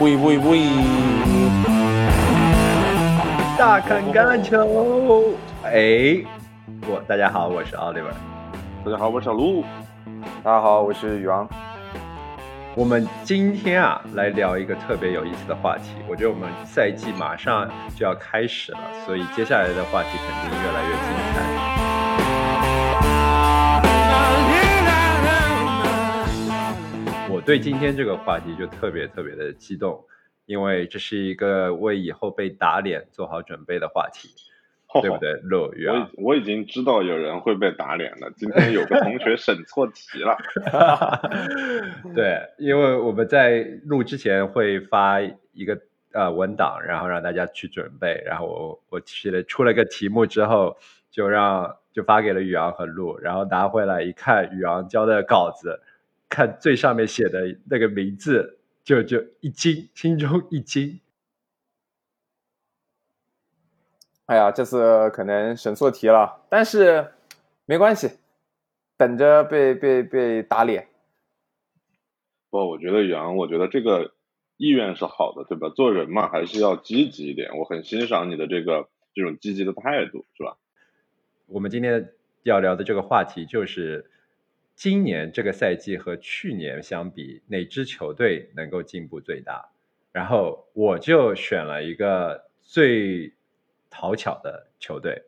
喂喂喂！大看橄榄球，哎，我大家好，我是 Oliver，大家好，我是小鹿，大家好，我是宇昂。我们今天啊，来聊一个特别有意思的话题。我觉得我们赛季马上就要开始了，所以接下来的话题肯定越来越精彩。对今天这个话题就特别特别的激动，因为这是一个为以后被打脸做好准备的话题，对不对？乐于啊，我我已经知道有人会被打脸了。今天有个同学审错题了 对，因为我们在录之前会发一个呃文档，然后让大家去准备，然后我我写了出了个题目之后，就让就发给了宇昂和陆，然后拿回来一看，宇昂交的稿子。看最上面写的那个名字，就就一惊，心中一惊。哎呀，这次可能审错题了，但是没关系，等着被被被打脸。不，我觉得杨，我觉得这个意愿是好的，对吧？做人嘛，还是要积极一点。我很欣赏你的这个这种积极的态度，是吧？我们今天要聊的这个话题就是。今年这个赛季和去年相比，哪支球队能够进步最大？然后我就选了一个最讨巧的球队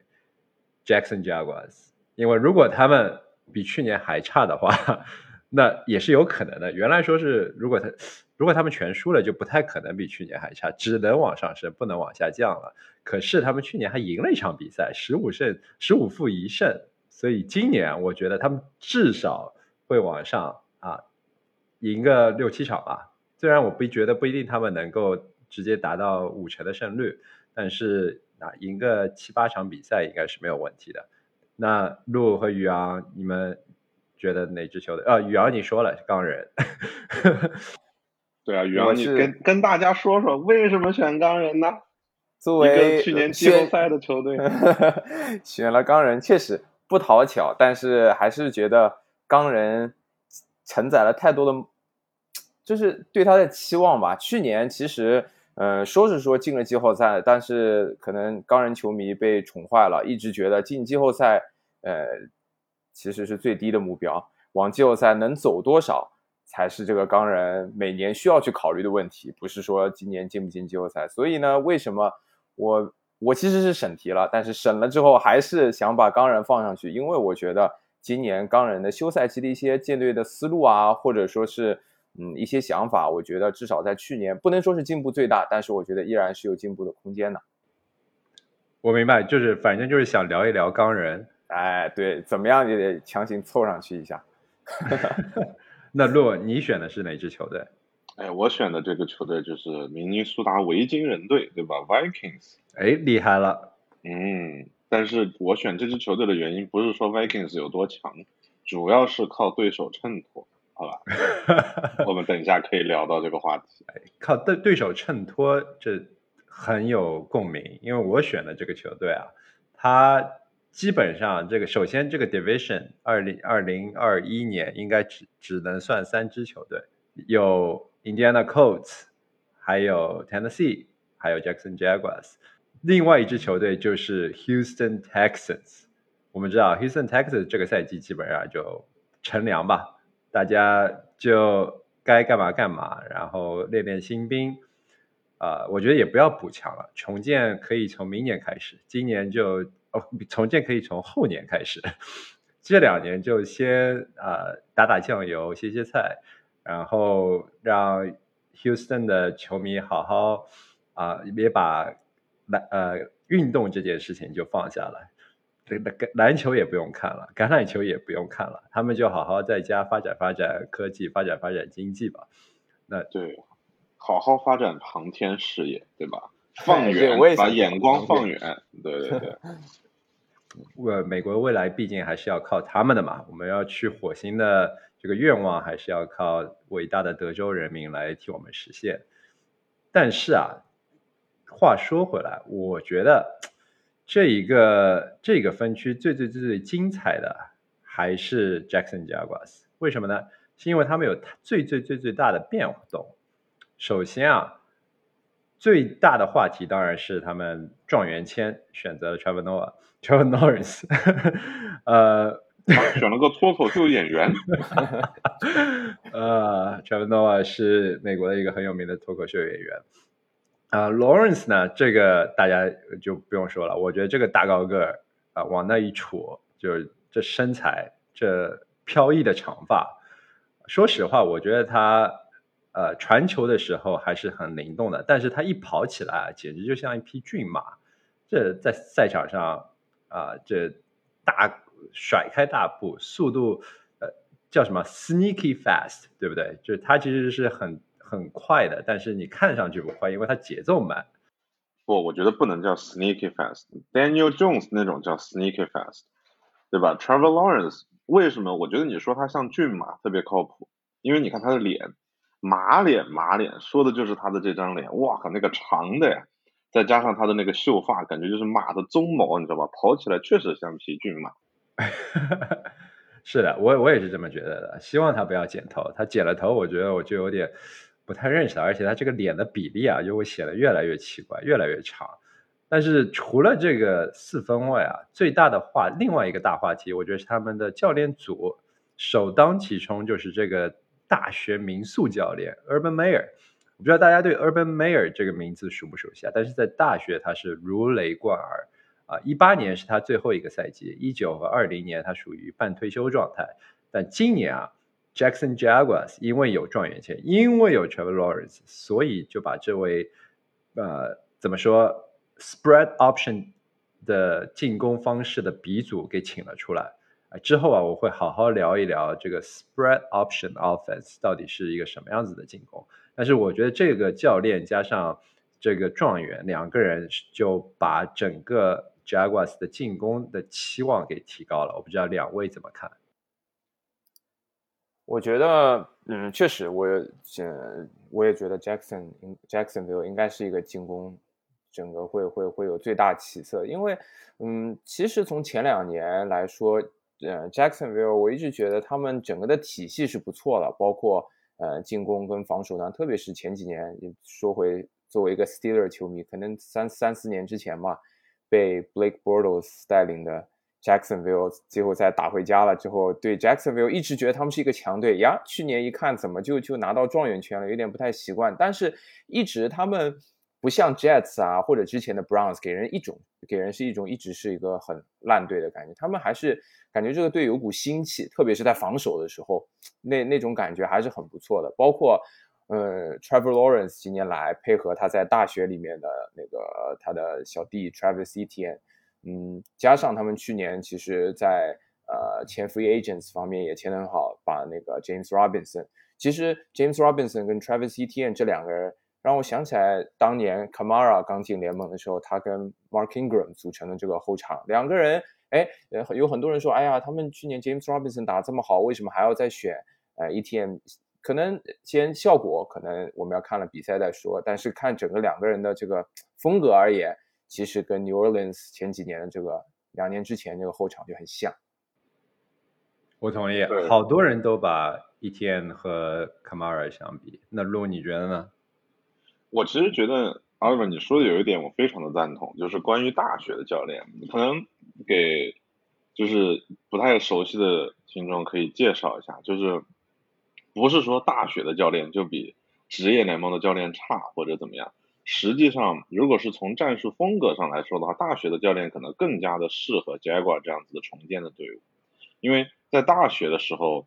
，Jackson Jaguars。因为如果他们比去年还差的话，那也是有可能的。原来说是如果他如果他们全输了，就不太可能比去年还差，只能往上升，不能往下降了。可是他们去年还赢了一场比赛，十五胜十五负一胜。所以今年我觉得他们至少会往上啊，赢个六七场吧。虽然我不觉得不一定他们能够直接达到五成的胜率，但是啊，赢个七八场比赛应该是没有问题的。那陆和宇昂，你们觉得哪支球队？啊，宇昂你说了钢人。对啊，宇昂你跟跟大家说说为什么选钢人呢？作为去年季后赛的球队，选了钢人，确实。不讨巧，但是还是觉得钢人承载了太多的，就是对他的期望吧。去年其实，呃，说是说进了季后赛，但是可能钢人球迷被宠坏了，一直觉得进季后赛，呃，其实是最低的目标。往季后赛能走多少，才是这个钢人每年需要去考虑的问题，不是说今年进不进季后赛。所以呢，为什么我？我其实是审题了，但是审了之后还是想把钢人放上去，因为我觉得今年钢人的休赛期的一些建队的思路啊，或者说是嗯一些想法，我觉得至少在去年不能说是进步最大，但是我觉得依然是有进步的空间的。我明白，就是反正就是想聊一聊钢人，哎，对，怎么样也得强行凑上去一下。那洛，你选的是哪支球队？哎，我选的这个球队就是明尼苏达维京人队，对吧？Vikings。哎，厉害了。嗯，但是我选这支球队的原因不是说 Vikings 有多强，主要是靠对手衬托，好吧？我们等一下可以聊到这个话题。靠对对手衬托，这很有共鸣，因为我选的这个球队啊，它基本上这个首先这个 Division 二零二零二一年应该只只能算三支球队，有。Indiana Colts，还有 Tennessee，还有 Jackson Jaguars，另外一支球队就是 Houston Texans。我们知道 Houston Texans 这个赛季基本上就乘凉吧，大家就该干嘛干嘛，然后练练新兵。啊，我觉得也不要补强了，重建可以从明年开始，今年就哦，重建可以从后年开始，这两年就先啊打打酱油，歇歇菜。然后让 Houston 的球迷好好啊，别把篮呃运动这件事情就放下来，这个篮球也不用看了，橄榄球也不用看了，他们就好好在家发展发展科技，发展发展经济吧。那对，好好发展航天事业，对吧？放远，我也把眼光放远。对对对。呃，美国未来毕竟还是要靠他们的嘛，我们要去火星的。这个愿望还是要靠伟大的德州人民来替我们实现。但是啊，话说回来，我觉得这一个这个分区最最最最精彩的还是 Jackson Jaguars。为什么呢？是因为他们有最最最最大的变动。首先啊，最大的话题当然是他们状元签选择了 Trevor Noah，Trevor Lawrence，呃，选了个脱口秀演员。呃，Trevor Noah 是美国的一个很有名的脱口秀演员。啊，Lawrence 呢，这个大家就不用说了，我觉得这个大高个儿啊，往那一杵，就是这身材，这飘逸的长发，说实话，我觉得他呃传球的时候还是很灵动的，但是他一跑起来，简直就像一匹骏马，这在赛场上啊，这大甩开大步，速度呃叫什么 sneaky fast，对不对？就是他其实是很。很快的，但是你看上去不快，因为它节奏慢。不，我觉得不能叫 sneaky fast。Daniel Jones 那种叫 sneaky fast，对吧？Trevor Lawrence 为什么？我觉得你说他像骏马，特别靠谱，因为你看他的脸，马脸马脸，说的就是他的这张脸。哇靠，那个长的呀，再加上他的那个秀发，感觉就是马的鬃毛，你知道吧？跑起来确实像匹骏马。是的，我我也是这么觉得的。希望他不要剪头，他剪了头，我觉得我就有点。不太认识他，而且他这个脸的比例啊，就会显得越来越奇怪，越来越长。但是除了这个四分外啊，最大的话，另外一个大话题，我觉得是他们的教练组首当其冲就是这个大学民宿教练 Urban Meyer。我不知道大家对 Urban Meyer 这个名字熟不熟悉啊？但是在大学他是如雷贯耳啊。一八年是他最后一个赛季，一九和二零年他属于半退休状态，但今年啊。Jackson Jaguars 因为有状元签，因为有 Trevor Lawrence，所以就把这位呃怎么说 spread option 的进攻方式的鼻祖给请了出来。之后啊，我会好好聊一聊这个 spread option offense 到底是一个什么样子的进攻。但是我觉得这个教练加上这个状元两个人就把整个 Jaguars 的进攻的期望给提高了。我不知道两位怎么看？我觉得，嗯，确实，我嗯，我也觉得 Jackson Jacksonville 应该是一个进攻，整个会会会有最大起色。因为，嗯，其实从前两年来说，呃，Jacksonville 我一直觉得他们整个的体系是不错的，包括呃进攻跟防守端，特别是前几年，说回作为一个 Steeler 球迷，可能三三四年之前嘛，被 Blake Bortles 带领的。Jacksonville 最后赛打回家了之后，对 Jacksonville 一直觉得他们是一个强队呀。去年一看，怎么就就拿到状元签了，有点不太习惯。但是，一直他们不像 Jets 啊，或者之前的 Browns，给人一种给人是一种一直是一个很烂队的感觉。他们还是感觉这个队有股腥气，特别是在防守的时候，那那种感觉还是很不错的。包括呃，Trevor Lawrence 今年来配合他在大学里面的那个他的小弟 Travis Etienne。嗯，加上他们去年其实，在呃签 free agents 方面也签得很好，把那个 James Robinson，其实 James Robinson 跟 Travis Etienne 这两个人，让我想起来当年 Kamara 刚进联盟的时候，他跟 Mark Ingram 组成的这个后场，两个人，哎，有很多人说，哎呀，他们去年 James Robinson 打这么好，为什么还要再选呃 etn 可能先效果，可能我们要看了比赛再说，但是看整个两个人的这个风格而言。其实跟 New Orleans 前几年的这个两年之前这个后场就很像。我同意，好多人都把 Etienne 和 Kamara 相比。那 Lu 你觉得呢？我其实觉得 Oliver 你说的有一点我非常的赞同，就是关于大学的教练，可能给就是不太熟悉的听众可以介绍一下，就是不是说大学的教练就比职业联盟的教练差或者怎么样。实际上，如果是从战术风格上来说的话，大学的教练可能更加的适合 Jaguar 这样子的重建的队伍，因为在大学的时候，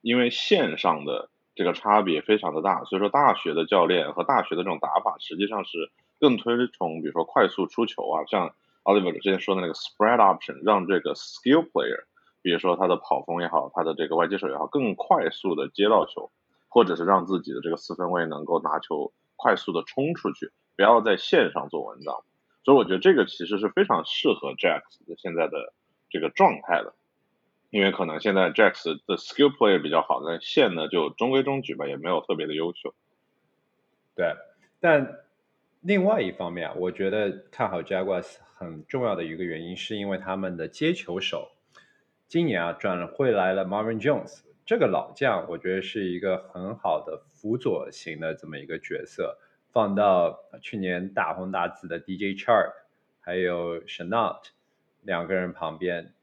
因为线上的这个差别非常的大，所以说大学的教练和大学的这种打法实际上是更推崇，比如说快速出球啊，像 Oliver 之前说的那个 spread option，让这个 skill player，比如说他的跑锋也好，他的这个外接手也好，更快速的接到球，或者是让自己的这个四分卫能够拿球。快速的冲出去，不要在线上做文章，所以我觉得这个其实是非常适合 Jax 的现在的这个状态的，因为可能现在 Jax 的 skill play 比较好，但线呢就中规中矩吧，也没有特别的优秀。对，但另外一方面，我觉得看好 Jaguars 很重要的一个原因，是因为他们的接球手今年啊转会来了 Marvin Jones。这个老将我觉得是一个很好的辅佐型的这么一个角色，放到去年大红大紫的 DJ Chark 还有 s h a n o t 两个人旁边，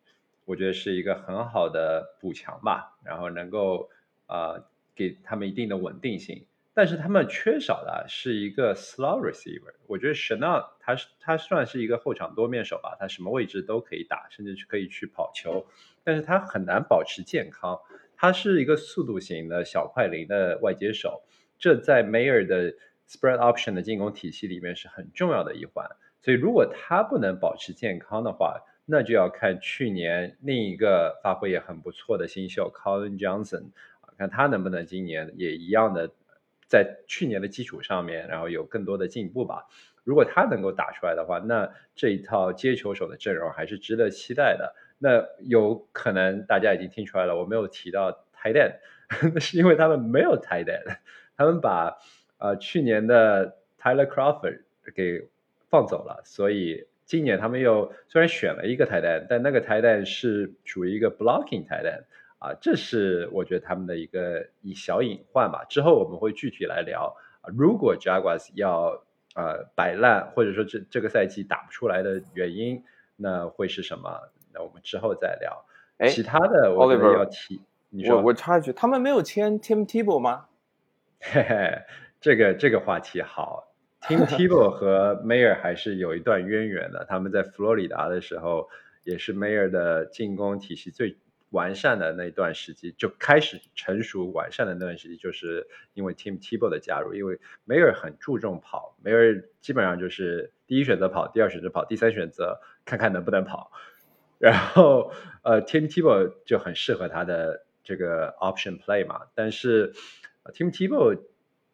我觉得是一个很好的补强吧，然后能够呃给他们一定的稳定性。但是他们缺少的是一个 slow receiver。我觉得 Chanel 他是他算是一个后场多面手吧，他什么位置都可以打，甚至是可以去跑球，但是他很难保持健康。他是一个速度型的小快灵的外接手，这在 Mayer 的 spread option 的进攻体系里面是很重要的一环。所以如果他不能保持健康的话，那就要看去年另一个发挥也很不错的新秀 Colin Johnson，看他能不能今年也一样的。在去年的基础上面，然后有更多的进步吧。如果他能够打出来的话，那这一套接球手的阵容还是值得期待的。那有可能大家已经听出来了，我没有提到 t i d e n 那是因为他们没有 t i d e n 他们把呃去年的 Tyler Crawford 给放走了，所以今年他们又虽然选了一个 t i d e n 但那个 t i d e n 是属于一个 blocking t i d e n。啊，这是我觉得他们的一个一小隐患吧。之后我们会具体来聊。如果 Jaguars 要呃摆烂，或者说这这个赛季打不出来的原因，那会是什么？那我们之后再聊。哎，其他的我觉得要提。你说，我我插一句，他们没有签 Tim Tebow 吗？嘿嘿，这个这个话题好。Tim Tebow 和 Mayer 还是有一段渊源的。他们在佛罗里达的时候，也是 Mayer 的进攻体系最。完善的那段时期就开始成熟完善的那段时期，就是因为 Tim Tebow 的加入，因为梅尔很注重跑，梅尔基本上就是第一选择跑，第二选择跑，第三选择看看能不能跑。然后呃，Tim Tebow 就很适合他的这个 option play 嘛。但是 Tim Tebow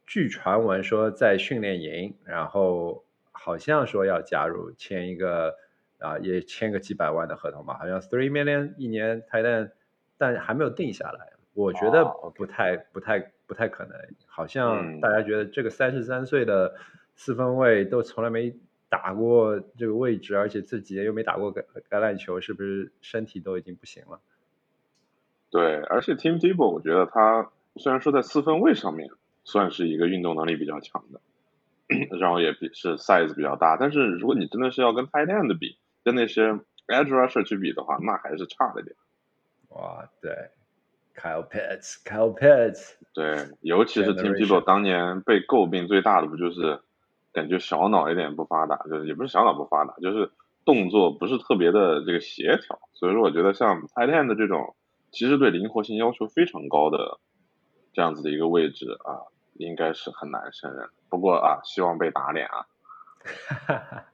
据传闻说在训练营，然后好像说要加入签一个。啊，也签个几百万的合同吧，好像 three million 一年，但但还没有定下来。我觉得不太、不太、不太可能。好像大家觉得这个三十三岁的四分卫都从来没打过这个位置，而且这几年又没打过橄橄榄球，是不是身体都已经不行了？对，而且 Tim Tebow 我觉得他虽然说在四分卫上面算是一个运动能力比较强的，然后也比是 size 比较大，但是如果你真的是要跟 tight end 比，跟那些 edge rusher 去比的话，那还是差了点。哇，对，Kyle Pitts，Kyle Pitts，对，尤其是 Tim Tebow 当年被诟病最大的不就是感觉小脑有点不发达，就是也不是小脑不发达，就是动作不是特别的这个协调。所以说，我觉得像 tight end 的这种，其实对灵活性要求非常高的这样子的一个位置啊，应该是很难胜任。不过啊，希望被打脸啊。哈哈，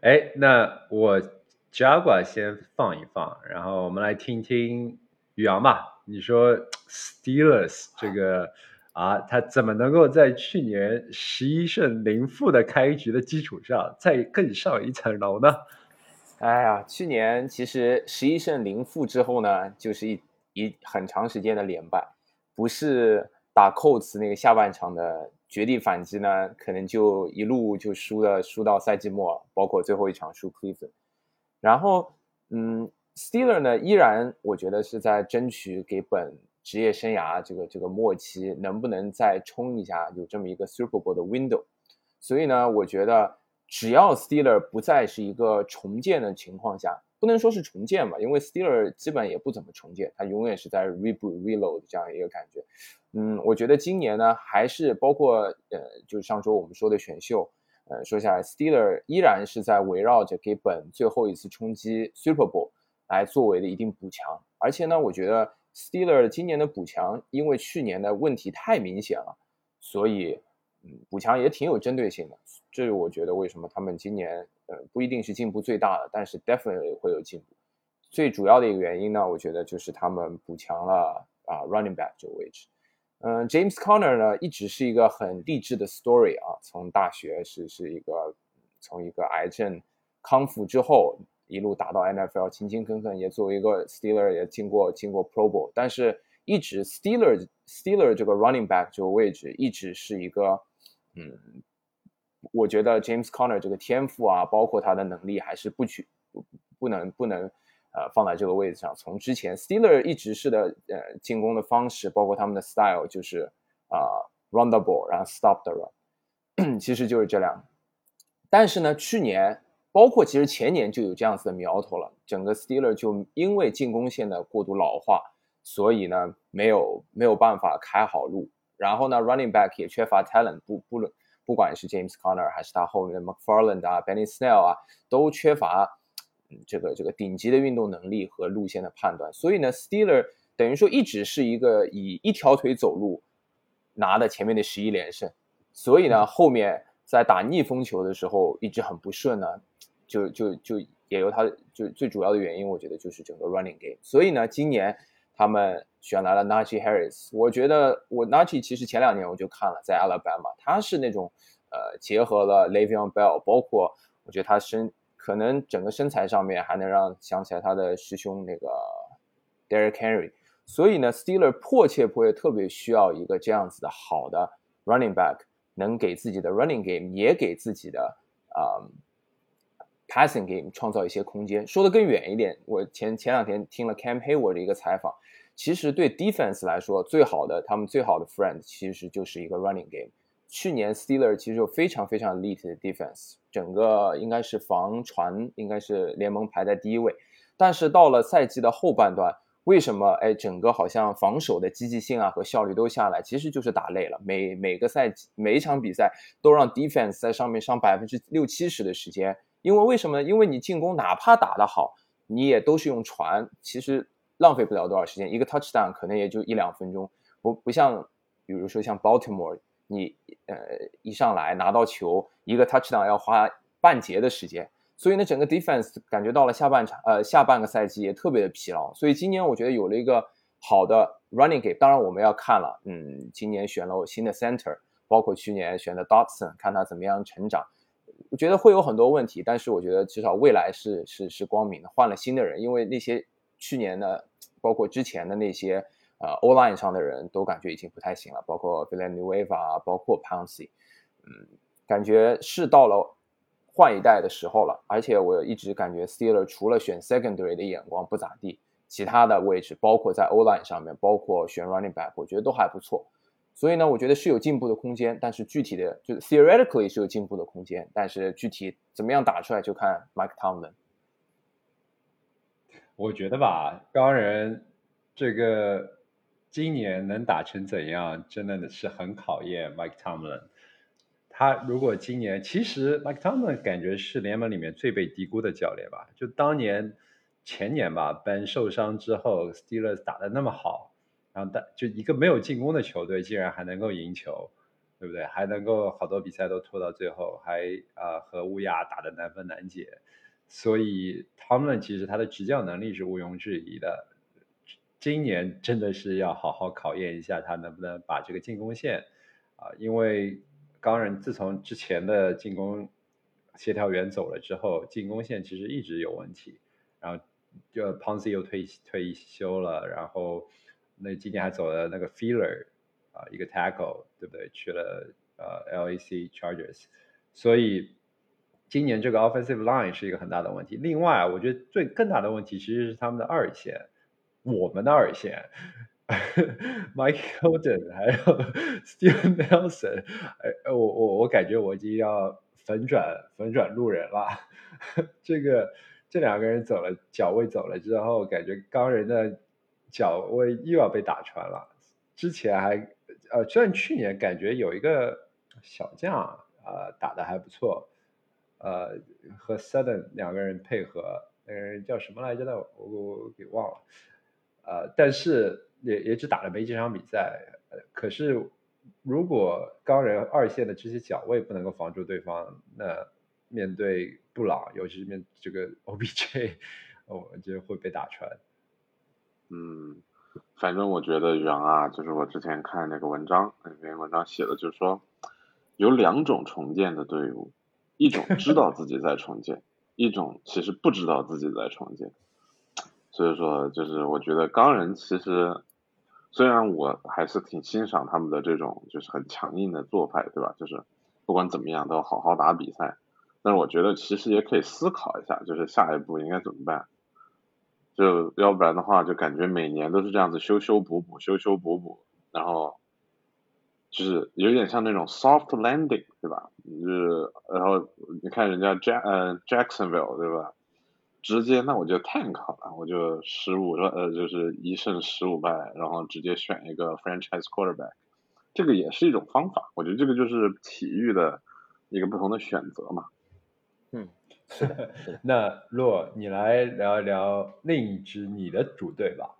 哎，那我 Jaguar 先放一放，然后我们来听听宇阳吧。你说 Steelers 这个啊，他怎么能够在去年十一胜零负的开局的基础上，再更上一层楼呢？哎呀，去年其实十一胜零负之后呢，就是一一很长时间的连败，不是打 Colts 那个下半场的。绝地反击呢，可能就一路就输了，输到赛季末，包括最后一场输 Cleveland。然后，嗯，Steeler 呢，依然我觉得是在争取给本职业生涯这个这个末期，能不能再冲一下，有这么一个 Super Bowl 的 window。所以呢，我觉得只要 Steeler 不再是一个重建的情况下，不能说是重建吧，因为 Steeler 基本也不怎么重建，它永远是在 reboot reload 这样一个感觉。嗯，我觉得今年呢，还是包括呃，就是上周我们说的选秀，呃，说下来，Steeler 依然是在围绕着给本最后一次冲击 Super Bowl 来作为的一定补强。而且呢，我觉得 Steeler 今年的补强，因为去年的问题太明显了，所以嗯，补强也挺有针对性的。这是我觉得为什么他们今年呃不一定是进步最大的，但是 definitely 会有进步。最主要的一个原因呢，我觉得就是他们补强了啊 running back 这个位置。嗯，James Conner 呢，一直是一个很励志的 story 啊。从大学是是一个从一个癌症康复之后，一路打到 NFL，勤勤恳恳，也作为一个 Steeler 也进过进过 Pro Bowl。但是，一直 Steeler Steeler 这个 running back 这个位置，一直是一个嗯，我觉得 James Conner 这个天赋啊，包括他的能力，还是不取不不能不能呃放在这个位置上。从之前 Steeler 一直是的呃进攻的方式，包括他们的 style 就是啊 run the ball，然后 stop the run，其实就是这两。但是呢，去年包括其实前年就有这样子的苗头了，整个 Steeler 就因为进攻线的过度老化，所以呢没有没有办法开好路。然后呢，running back 也缺乏 talent，不不论不管是 James Conner 还是他后面的 McFarland 啊，Benny Snell 啊，都缺乏这个这个顶级的运动能力和路线的判断。所以呢，Steeler 等于说一直是一个以一条腿走路拿的前面的十一连胜。所以呢，后面在打逆风球的时候一直很不顺呢，就就就也由他就最主要的原因，我觉得就是整个 running game。所以呢，今年。他们选来了 Najee Harris，我觉得我 Najee 其实前两年我就看了，在 Alabama，他是那种呃结合了 Le'Veon Bell，包括我觉得他身可能整个身材上面还能让想起来他的师兄那个 Derrick Henry，所以呢，Steeler 迫切迫切特别需要一个这样子的好的 running back，能给自己的 running game 也给自己的啊。Passing game 创造一些空间。说的更远一点，我前前两天听了 Cam Hayward 的一个采访，其实对 Defense 来说，最好的他们最好的 friend 其实就是一个 Running game。去年 Steeler 其实有非常非常 elite 的 Defense，整个应该是防传应该是联盟排在第一位。但是到了赛季的后半段，为什么哎整个好像防守的积极性啊和效率都下来？其实就是打累了。每每个赛季每一场比赛都让 Defense 在上面上百分之六七十的时间。因为为什么？因为你进攻哪怕打得好，你也都是用传，其实浪费不了多少时间。一个 touchdown 可能也就一两分钟，不不像，比如说像 Baltimore，你呃一上来拿到球，一个 touchdown 要花半节的时间。所以呢，整个 defense 感觉到了下半场，呃下半个赛季也特别的疲劳。所以今年我觉得有了一个好的 running game，当然我们要看了，嗯，今年选了我新的 center，包括去年选的 Dotson，看他怎么样成长。我觉得会有很多问题，但是我觉得至少未来是是是光明的。换了新的人，因为那些去年的，包括之前的那些呃 O line 上的人都感觉已经不太行了，包括 Villanueva，包括 Pouncy，嗯，感觉是到了换一代的时候了。而且我一直感觉 Steeler 除了选 Secondary 的眼光不咋地，其他的位置，包括在 O line 上面，包括选 Running Back，我觉得都还不错。所以呢，我觉得是有进步的空间，但是具体的就 theoretically 是有进步的空间，但是具体怎么样打出来就看 Mike Tomlin。我觉得吧，钢人这个今年能打成怎样，真的是很考验 Mike Tomlin。他如果今年，其实 Mike Tomlin 感觉是联盟里面最被低估的教练吧？就当年前年吧，Ben 受伤之后，Steelers 打的那么好。然后，但就一个没有进攻的球队，竟然还能够赢球，对不对？还能够好多比赛都拖到最后，还啊和乌鸦打的难分难解。所以他们其实他的执教能力是毋庸置疑的。今年真的是要好好考验一下他能不能把这个进攻线啊，因为钢人自从之前的进攻协调员走了之后，进攻线其实一直有问题。然后就 Ponzi 又退退休了，然后。那今年还走了那个 Feeler 啊，一个 Tackle，对不对？去了呃 LAC Chargers，所以今年这个 Offensive Line 是一个很大的问题。另外，我觉得最更大的问题其实是他们的二线，我们的二线，Mike Holden 还有 Steven Nelson，哎，我我我感觉我已经要粉转粉转路人了。这个这两个人走了，脚位走了之后，感觉钢人的。脚位又要被打穿了，之前还呃，虽然去年感觉有一个小将呃打的还不错，呃和 Sudden 两个人配合，那个人叫什么来着的，我我给忘了，呃，但是也也只打了没几场比赛，可是如果钢人二线的这些脚位不能够防住对方，那面对布朗，尤其是面这个 OBJ，我就会被打穿。嗯，反正我觉得杨啊，就是我之前看那个文章，那篇文章写的，就是说有两种重建的队伍，一种知道自己在重建，一种其实不知道自己在重建。所以说，就是我觉得钢人其实虽然我还是挺欣赏他们的这种就是很强硬的做派，对吧？就是不管怎么样都要好好打比赛，但是我觉得其实也可以思考一下，就是下一步应该怎么办。就要不然的话，就感觉每年都是这样子修修补补，修修补补，然后就是有点像那种 soft landing，对吧？就是然后你看人家 Jack，Jacksonville，对吧？直接那我就 tank 了，我就十五呃就是一胜十五败，然后直接选一个 franchise quarterback，这个也是一种方法。我觉得这个就是体育的一个不同的选择嘛。嗯，是的。那洛，你来聊一聊另一支你的主队吧。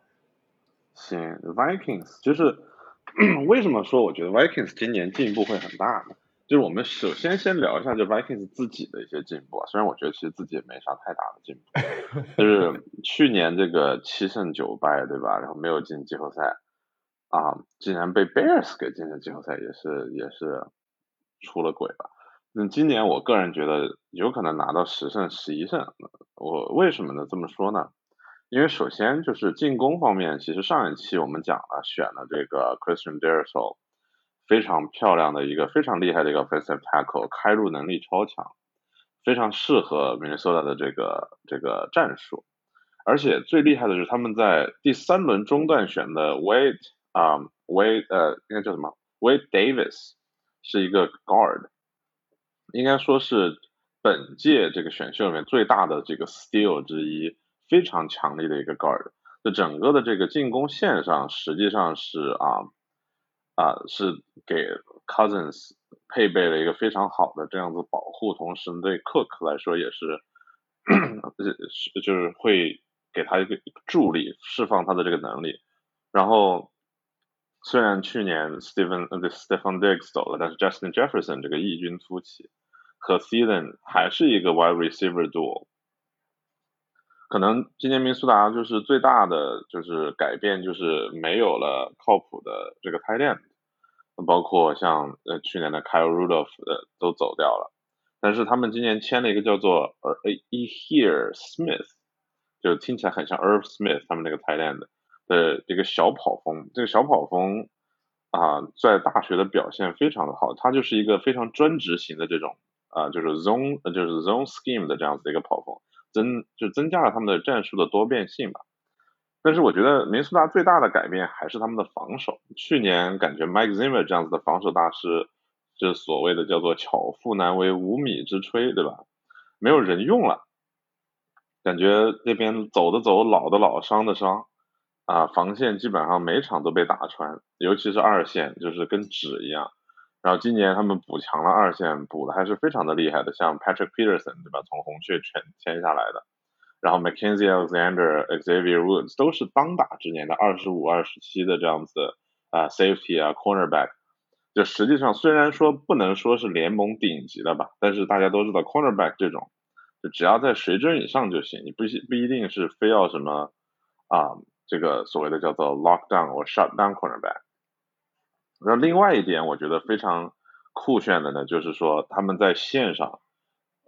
行，Vikings 就是 为什么说我觉得 Vikings 今年进步会很大呢？就是我们首先先聊一下，就 Vikings 自己的一些进步啊。虽然我觉得其实自己也没啥太大的进步，就是去年这个七胜九败，对吧？然后没有进季后赛啊，竟然被 Bears 给进了季后赛，也是也是出了轨了。那今年我个人觉得有可能拿到十胜十一胜。我为什么呢？这么说呢？因为首先就是进攻方面，其实上一期我们讲了，选了这个 Christian d e r s o 非常漂亮的一个非常厉害的一个 offensive tackle，开入能力超强，非常适合 Minnesota 的这个这个战术。而且最厉害的就是他们在第三轮中段选的 Wade 啊 Wade 呃应该叫什么 Wade Davis 是一个 guard，应该说是本届这个选秀里面最大的这个 steal 之一，非常强力的一个 guard。就整个的这个进攻线上实际上是啊。啊，是给 Cousins 配备了一个非常好的这样子保护，同时对 Cook 来说也是，是就是会给他一个助力，释放他的这个能力。然后虽然去年 Stephen 呃 Stephen Diggs 走了，但是 Justin Jefferson 这个异军突起，和 s e a s o n 还是一个 Wide Receiver duo。可能今年明苏达就是最大的就是改变，就是没有了靠谱的这个 tight end，包括像呃去年的 Kyle Rudolph 呃都走掉了，但是他们今年签了一个叫做呃 E Here Smith，就听起来很像 Irv Smith 他们那个 tight end 的一个小跑锋，这个小跑锋啊在大学的表现非常的好，他就是一个非常专职型的这种啊就是 zone 就是 zone scheme 的这样子的一个跑锋。增就增加了他们的战术的多变性吧，但是我觉得明苏达最大的改变还是他们的防守。去年感觉 Mike Zimmer 这样子的防守大师，就是所谓的叫做巧妇难为无米之炊，对吧？没有人用了，感觉那边走的走，老的老，伤的伤，啊，防线基本上每场都被打穿，尤其是二线，就是跟纸一样。然后今年他们补强了二线，补的还是非常的厉害的，像 Patrick Peterson 对吧？从红雀签签下来的，然后 McKenzie Alexander、Xavier Woods 都是当打之年的二十五、二十七的这样子啊，Safety 啊，Cornerback，就实际上虽然说不能说是联盟顶级的吧，但是大家都知道 Cornerback 这种，就只要在水准以上就行，你不不一定是非要什么啊，这个所谓的叫做 Lockdown 或 Shutdown Cornerback。那另外一点，我觉得非常酷炫的呢，就是说他们在线上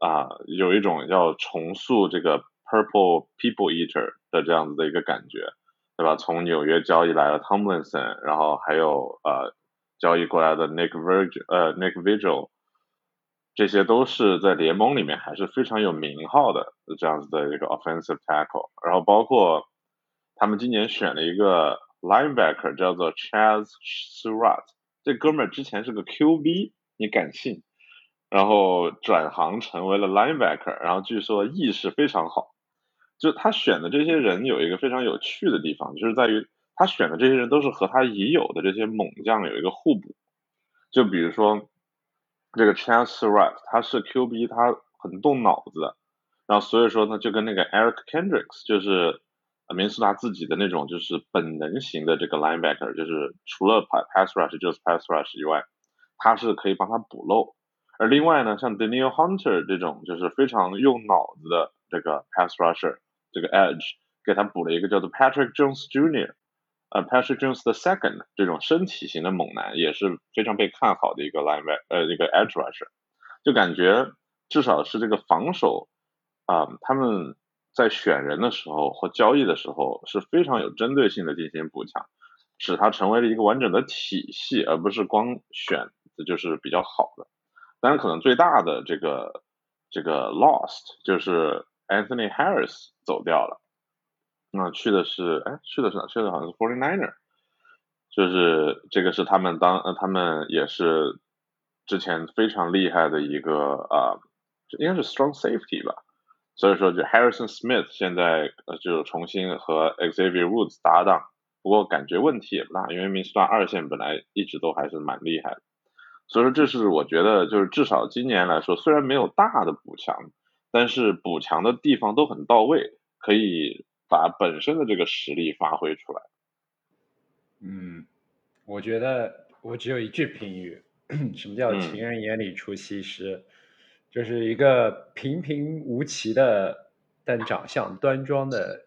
啊，有一种要重塑这个 Purple People Eater 的这样子的一个感觉，对吧？从纽约交易来了 Tomlinson，然后还有呃交易过来的 Nick Virgil，呃 Nick Vigil，这些都是在联盟里面还是非常有名号的这样子的一个 Offensive Tackle，然后包括他们今年选了一个。Linebacker 叫做 Chaz Surratt，这哥们儿之前是个 QB，你敢信？然后转行成为了 Linebacker，然后据说意识非常好。就他选的这些人有一个非常有趣的地方，就是在于他选的这些人都是和他已有的这些猛将有一个互补。就比如说这个 Chaz Surratt，他是 QB，他很动脑子，然后所以说呢，就跟那个 Eric Kendricks 就是。明斯达自己的那种就是本能型的这个 linebacker，就是除了 pass rush 就是 pass rush 以外，他是可以帮他补漏。而另外呢，像 Daniel Hunter 这种就是非常用脑子的这个 pass rusher，这个 edge 给他补了一个叫做 Patrick Jones Jr.，呃 Patrick Jones the second 这种身体型的猛男也是非常被看好的一个 linebacker，呃一个 edge rusher，就感觉至少是这个防守啊，他们。在选人的时候或交易的时候是非常有针对性的进行补强，使它成为了一个完整的体系，而不是光选的就是比较好的。当然，可能最大的这个这个 lost 就是 Anthony Harris 走掉了。那去的是，哎，去的是哪？去的好像是 Forty Niner，就是这个是他们当，呃，他们也是之前非常厉害的一个啊，应该是 Strong Safety 吧。所以说，就 Harrison Smith 现在呃就重新和 Xavier Woods 搭档，不过感觉问题也不大，因为明斯顿二线本来一直都还是蛮厉害的。所以说，这是我觉得就是至少今年来说，虽然没有大的补强，但是补强的地方都很到位，可以把本身的这个实力发挥出来。嗯，我觉得我只有一句评语：什么叫情人眼里出西施？就是一个平平无奇的，但长相端庄的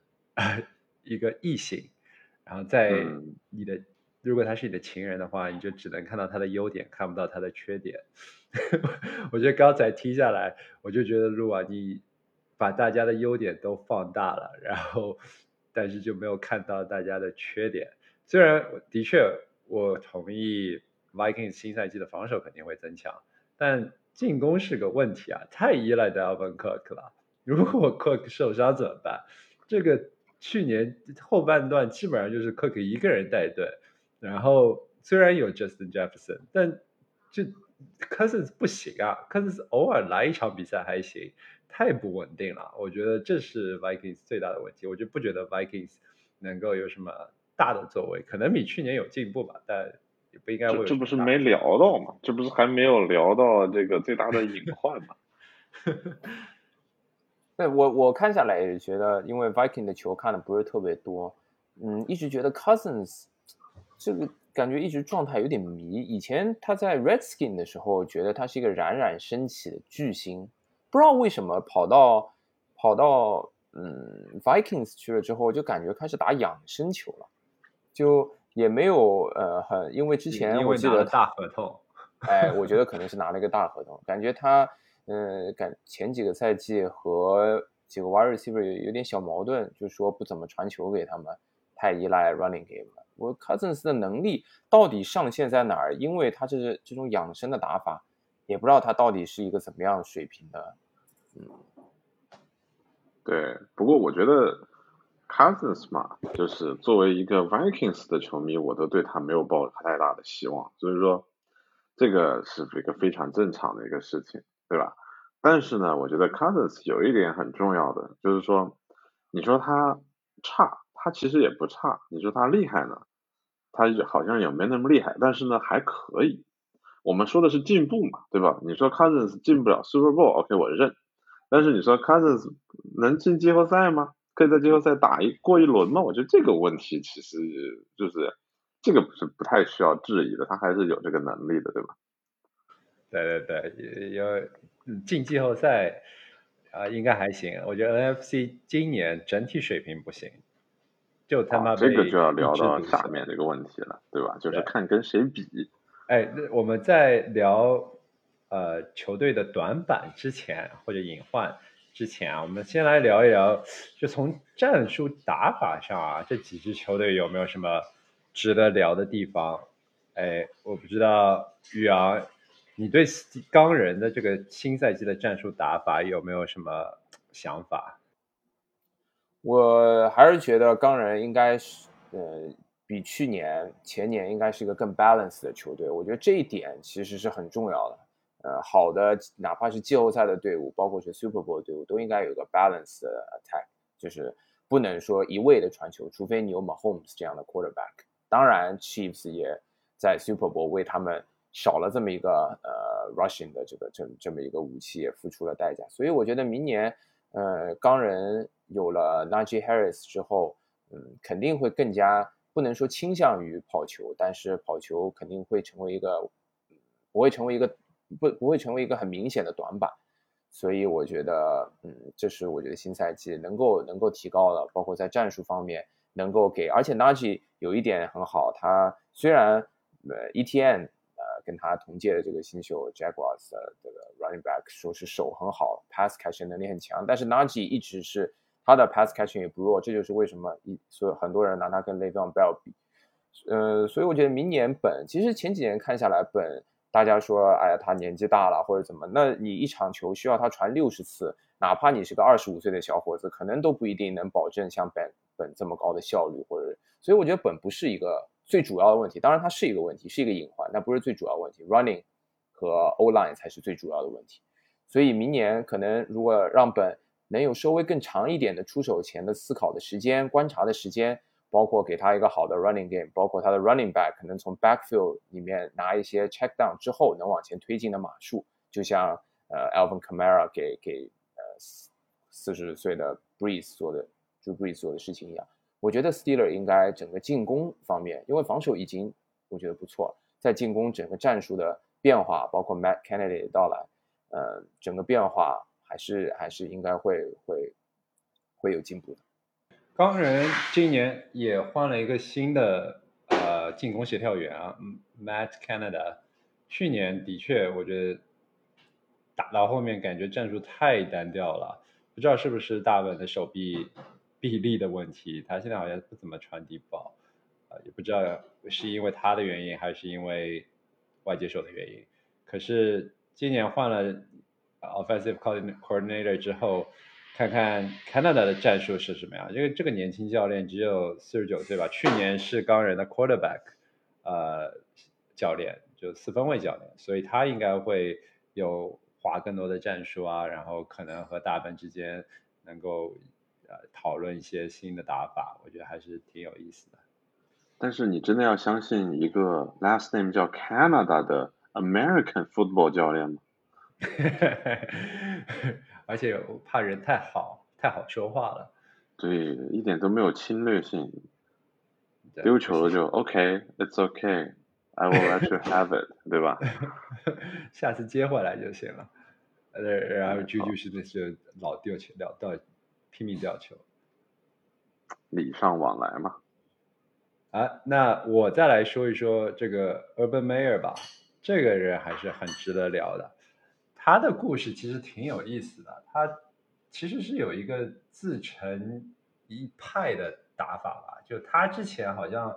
一个异性，然后在你的，如果他是你的情人的话，你就只能看到他的优点，看不到他的缺点。我觉得刚才听下来，我就觉得路啊，你把大家的优点都放大了，然后但是就没有看到大家的缺点。虽然的确我同意 Vikings 新赛季的防守肯定会增强，但。进攻是个问题啊，太依赖 Dalvin Cook 了。如果 Cook 受伤怎么办？这个去年后半段基本上就是 Cook 一个人带队，然后虽然有 Justin Jefferson，但就 Cousins 不行啊，Cousins 偶尔来一场比赛还行，太不稳定了。我觉得这是 Vikings 最大的问题。我就不觉得 Vikings 能够有什么大的作为，可能比去年有进步吧，但。不应该这这不是没聊到吗？这不是还没有聊到这个最大的隐患吗？对我我看下来也觉得，因为 Viking 的球看的不是特别多，嗯，一直觉得 Cousins 这个感觉一直状态有点迷。以前他在 Redskin 的时候，觉得他是一个冉冉升起的巨星，不知道为什么跑到跑到嗯 Vikings 去了之后，就感觉开始打养生球了，就。也没有呃很，因为之前我记得大合同，哎，我觉得 可能是拿了一个大合同，感觉他嗯感前几个赛季和几个 wide receiver 有有点小矛盾，就是说不怎么传球给他们，太依赖 running game 了。我 Cousins 的能力到底上限在哪儿？因为他这是这种养生的打法，也不知道他到底是一个怎么样水平的。嗯，对，不过我觉得。Cousins 嘛，就是作为一个 Vikings 的球迷，我都对他没有抱太大的希望，所以说这个是一个非常正常的一个事情，对吧？但是呢，我觉得 Cousins 有一点很重要的，就是说，你说他差，他其实也不差；你说他厉害呢，他好像也没那么厉害，但是呢还可以。我们说的是进步嘛，对吧？你说 Cousins 进不了 Super Bowl，OK 我认，但是你说 Cousins 能进季后赛吗？可以在季后赛打一过一轮吗？我觉得这个问题其实就是这个不是不太需要质疑的，他还是有这个能力的，对吧？对对对，要进季后赛啊，应该还行。我觉得 NFC 今年整体水平不行，就他妈这个就要聊到下面这个问题了，对吧？就是看跟谁比。哎，那我们在聊呃球队的短板之前或者隐患。之前啊，我们先来聊一聊，就从战术打法上啊，这几支球队有没有什么值得聊的地方？哎，我不知道宇昂，你对钢人的这个新赛季的战术打法有没有什么想法？我还是觉得钢人应该是，呃，比去年、前年应该是一个更 balance 的球队。我觉得这一点其实是很重要的。呃，好的，哪怕是季后赛的队伍，包括是 Super Bowl 队伍，都应该有个 balance 的 attack，就是不能说一味的传球，除非你有 Mahomes 这样的 quarterback。当然，Chiefs 也在 Super Bowl 为他们少了这么一个呃 rushing 的这个这这么一个武器，也付出了代价。所以我觉得明年，呃，钢人有了 Najee Harris 之后，嗯，肯定会更加不能说倾向于跑球，但是跑球肯定会成为一个，不会成为一个。不不会成为一个很明显的短板，所以我觉得，嗯，这是我觉得新赛季能够能够提高的，包括在战术方面能够给，而且 Najee 有一点很好，他虽然呃 ETN 呃跟他同届的这个新秀 Jaguars 的这个 running back 说是手很好，pass catching 能力很强，但是 Najee 一直是他的 pass catching 也不弱，这就是为什么一所有很多人拿他跟 l e v o n Bell 比，呃，所以我觉得明年本其实前几年看下来本。大家说，哎呀，他年纪大了或者怎么？那你一场球需要他传六十次，哪怕你是个二十五岁的小伙子，可能都不一定能保证像本本这么高的效率，或者所以我觉得本不是一个最主要的问题，当然它是一个问题，是一个隐患，但不是最主要问题。Running 和 O line 才是最主要的问题。所以明年可能如果让本能有稍微更长一点的出手前的思考的时间、观察的时间，包括给他一个好的 running game，包括他的 running back 可能从 backfield 里面拿一些 check down 之后能往前推进的码数，就像呃 Alvin Kamara 给给呃四十岁的 Breeze 做的，就 Breeze 做的事情一样。我觉得 Steeler 应该整个进攻方面，因为防守已经我觉得不错，在进攻整个战术的变化，包括 Matt Kennedy 的到来。呃，整个变化还是还是应该会会会有进步的。钢人今年也换了一个新的呃进攻协调员啊，Matt Canada。去年的确，我觉得打到后面感觉战术太单调了，不知道是不是大本的手臂臂力的问题，他现在好像不怎么传递爆，啊，也不知道是因为他的原因还是因为外接手的原因，可是。今年换了 offensive coordinator 之后，看看 Canada 的战术是什么样。因为这个年轻教练只有四十九岁吧，去年是钢人的 quarterback，呃，教练就四分卫教练，所以他应该会有划更多的战术啊，然后可能和大本之间能够呃讨论一些新的打法，我觉得还是挺有意思的。但是你真的要相信一个 last name 叫 Canada 的？American football 教练吗？而且我怕人太好，太好说话了。对，一点都没有侵略性。丢球了就 OK，It's OK，I will let you have it，对吧？下次接回来就行了。呃，然后啾啾是那就老丢球，老到拼命掉球。礼尚往来嘛。啊，那我再来说一说这个 Urban Mayer 吧。这个人还是很值得聊的，他的故事其实挺有意思的。他其实是有一个自成一派的打法吧，就他之前好像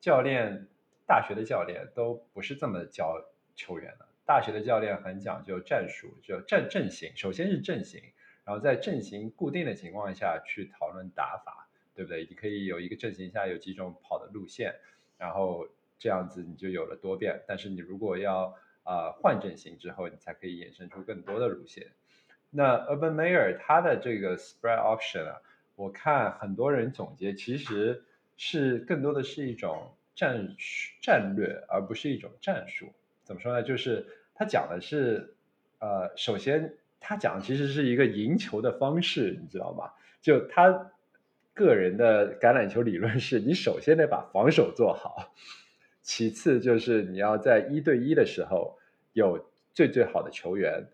教练大学的教练都不是这么教球员的。大学的教练很讲究战术，就阵阵型，首先是阵型，然后在阵型固定的情况下去讨论打法，对不对？你可以有一个阵型下有几种跑的路线，然后。这样子你就有了多变，但是你如果要啊换阵型之后，你才可以衍生出更多的路线。那 Urban Meyer 他的这个 spread option 啊，我看很多人总结其实是更多的是一种战战略，而不是一种战术。怎么说呢？就是他讲的是呃，首先他讲其实是一个赢球的方式，你知道吗？就他个人的橄榄球理论是，你首先得把防守做好。其次就是你要在一对一的时候有最最好的球员，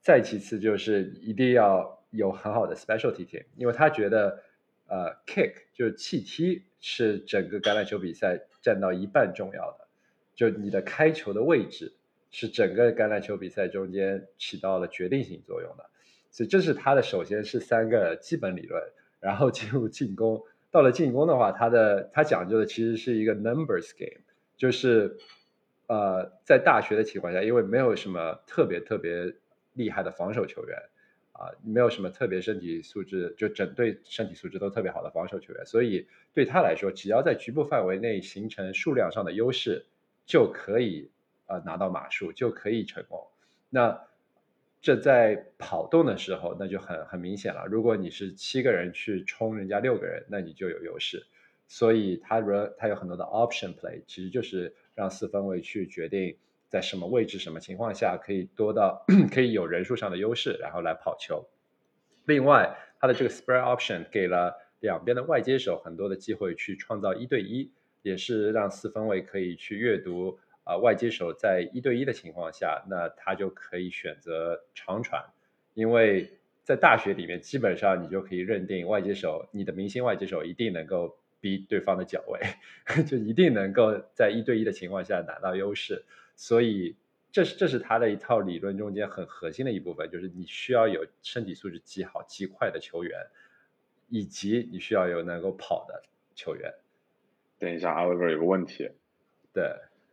再其次就是一定要有很好的 specialty team，因为他觉得呃 kick 就是弃踢是整个橄榄球比赛占到一半重要的，就你的开球的位置是整个橄榄球比赛中间起到了决定性作用的，所以这是他的首先是三个基本理论，然后进入进攻。到了进攻的话，他的他讲究的其实是一个 numbers game，就是呃，在大学的情况下，因为没有什么特别特别厉害的防守球员啊，没有什么特别身体素质，就整队身体素质都特别好的防守球员，所以对他来说，只要在局部范围内形成数量上的优势，就可以呃拿到码数，就可以成功。那这在跑动的时候，那就很很明显了。如果你是七个人去冲人家六个人，那你就有优势。所以他如他有很多的 option play，其实就是让四分卫去决定在什么位置、什么情况下可以多到 可以有人数上的优势，然后来跑球。另外，他的这个 spare option 给了两边的外接手很多的机会去创造一对一，也是让四分卫可以去阅读。啊，外接手在一对一的情况下，那他就可以选择长传，因为在大学里面，基本上你就可以认定外接手，你的明星外接手一定能够逼对方的脚位，就一定能够在一对一的情况下拿到优势。所以，这是这是他的一套理论中间很核心的一部分，就是你需要有身体素质极好、极快的球员，以及你需要有能够跑的球员。等一下，Oliver 有个问题。对。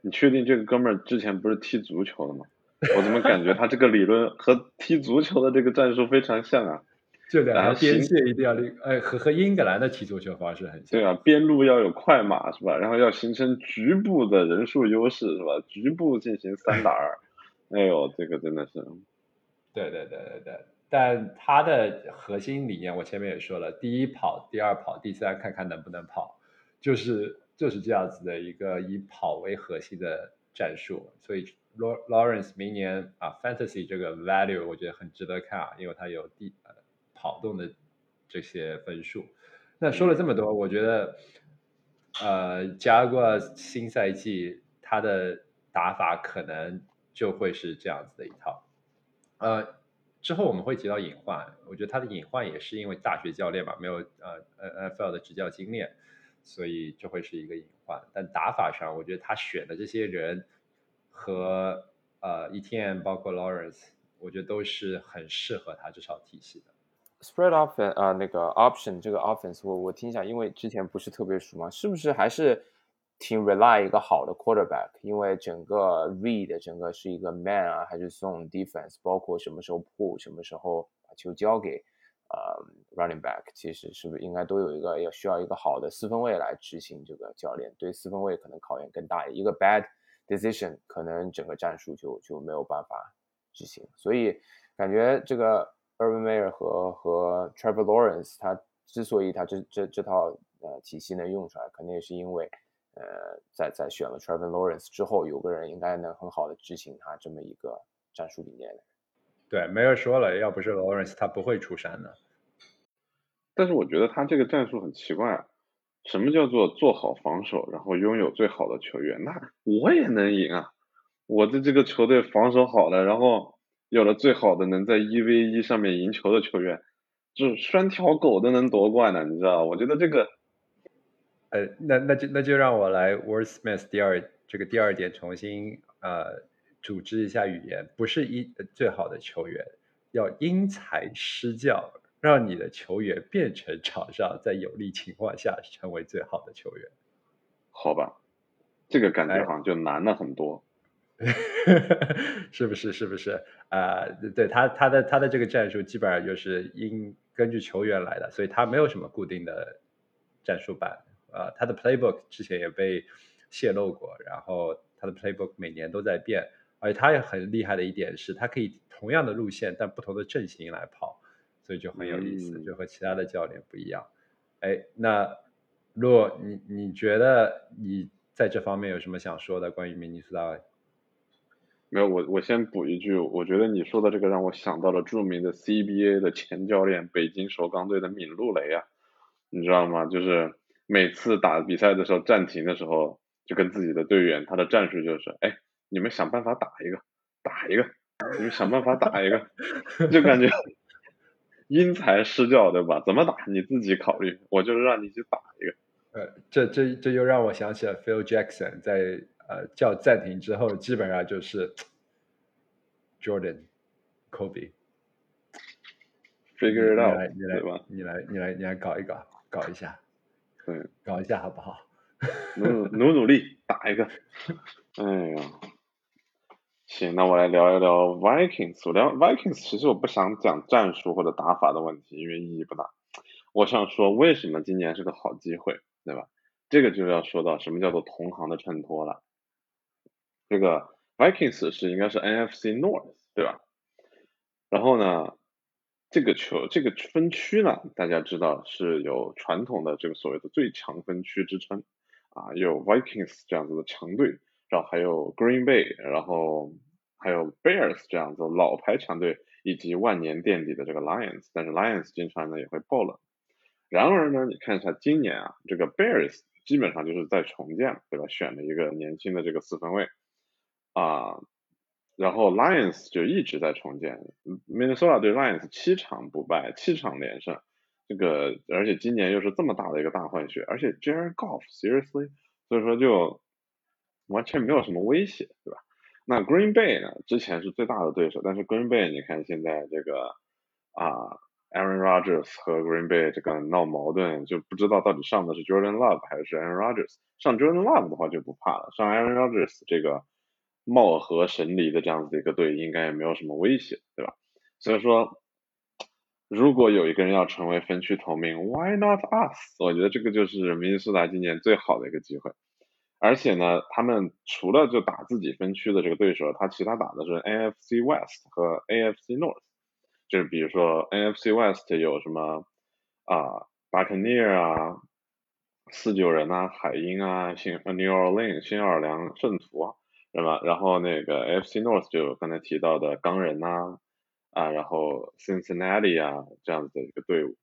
你确定这个哥们儿之前不是踢足球的吗？我怎么感觉他这个理论和踢足球的这个战术非常像啊？这两条边界一定要立，哎，和和英格兰的踢足球方式很像。对啊，边路要有快马是吧？然后要形成局部的人数优势是吧？局部进行三打二，哎呦，这个真的是。对对对对对，但他的核心理念我前面也说了，第一跑，第二跑，第三看看能不能跑，就是就是这样子的一个以跑为核心的战术。所以，Lawrence 明年啊，Fantasy 这个 value 我觉得很值得看啊，因为他有第呃跑动的这些分数。那说了这么多，我觉得呃，加过新赛季他的打法可能就会是这样子的一套。呃，之后我们会提到隐患，我觉得他的隐患也是因为大学教练嘛，没有呃呃 NFL 的执教经验，所以这会是一个隐患。但打法上，我觉得他选的这些人和呃 ETN 包括 Lawrence，我觉得都是很适合他这套体系的。Spread offense 啊，那个 option 这个 offense，我我听一下，因为之前不是特别熟嘛，是不是还是？挺 rely 一个好的 quarterback，因为整个 read 整个是一个 man 啊，还是送 defense，包括什么时候 pull，什么时候把球交给呃 running back，其实是不是应该都有一个要需要一个好的四分卫来执行这个教练，对四分卫可能考验更大，一个 bad decision 可能整个战术就就没有办法执行，所以感觉这个 Urban Meyer 和和 Trevor Lawrence 他之所以他这这这套呃体系能用出来，肯定也是因为。呃，在在选了 Trevor Lawrence 之后，有个人应该能很好的执行他这么一个战术理念的。对，没人说了，要不是 Lawrence，他不会出山的。但是我觉得他这个战术很奇怪，什么叫做做好防守，然后拥有最好的球员？那我也能赢啊！我的这个球队防守好了，然后有了最好的能在一 v 一上面赢球的球员，就拴条狗都能夺冠的，你知道？我觉得这个。呃，那那就那就让我来 wordsmith 第二这个第二点重新呃组织一下语言，不是一最好的球员，要因材施教，让你的球员变成场上在有利情况下成为最好的球员。好吧，这个感觉好像就难了很多，是不是？是不是？啊，对他他的他的这个战术基本上就是因根据球员来的，所以他没有什么固定的战术板。呃，他的 playbook 之前也被泄露过，然后他的 playbook 每年都在变，而且他也很厉害的一点是，他可以同样的路线，但不同的阵型来跑，所以就很有意思，就和其他的教练不一样。哎，那若你你觉得你在这方面有什么想说的？关于明尼苏达？没有，我我先补一句，我觉得你说的这个让我想到了著名的 CBA 的前教练，北京首钢队的闵鹿蕾啊，你知道吗？就是。每次打比赛的时候暂停的时候，就跟自己的队员，他的战术就是，哎，你们想办法打一个，打一个，你们想办法打一个，就感觉因材施教，对吧？怎么打你自己考虑，我就是让你去打一个。呃，这这这又让我想起了 Phil Jackson 在呃叫暂停之后，基本上就是 Jordan Kobe，figure it out，你来，你来，你来，你来搞一搞，搞一下。嗯，搞一下好不好？努努努力打一个。哎呀，行，那我来聊一聊 Vikings。我聊 Vikings，其实我不想讲战术或者打法的问题，因为意义不大。我想说，为什么今年是个好机会，对吧？这个就要说到什么叫做同行的衬托了。这个 Vikings 是应该是 NFC North，对吧？然后呢？这个球这个分区呢，大家知道是有传统的这个所谓的最强分区之称啊，有 Vikings 这样子的强队，然后还有 Green Bay，然后还有 Bears 这样子老牌强队，以及万年垫底的这个 Lions，但是 Lions 经常呢也会爆冷。然而呢，你看一下今年啊，这个 Bears 基本上就是在重建，对吧？选了一个年轻的这个四分卫啊。然后 Lions 就一直在重建，Minnesota 对 Lions 七场不败，七场连胜，这个而且今年又是这么大的一个大换血，而且 Jared Goff seriously，所以说就完全没有什么威胁，对吧？那 Green Bay 呢，之前是最大的对手，但是 Green Bay 你看现在这个啊，Aaron Rodgers 和 Green Bay 这个闹矛盾，就不知道到底上的是 Jordan Love 还是 Aaron Rodgers，上 Jordan Love 的话就不怕了，上 Aaron Rodgers 这个。貌合神离的这样子的一个队，应该也没有什么威胁，对吧？所以说，如果有一个人要成为分区头名，Why not us？我觉得这个就是明尼苏达今年最好的一个机会。而且呢，他们除了就打自己分区的这个对手，他其他打的是 NFC West 和 AFC North。就是比如说 NFC West 有什么啊，Buccaneer 啊，四九人啊，海鹰啊，新 New Orleans 新奥尔良圣徒啊，对吧？然后那个 AFC North 就刚才提到的钢人呐，啊，然后 Cincinnati 啊这样子的一个队伍。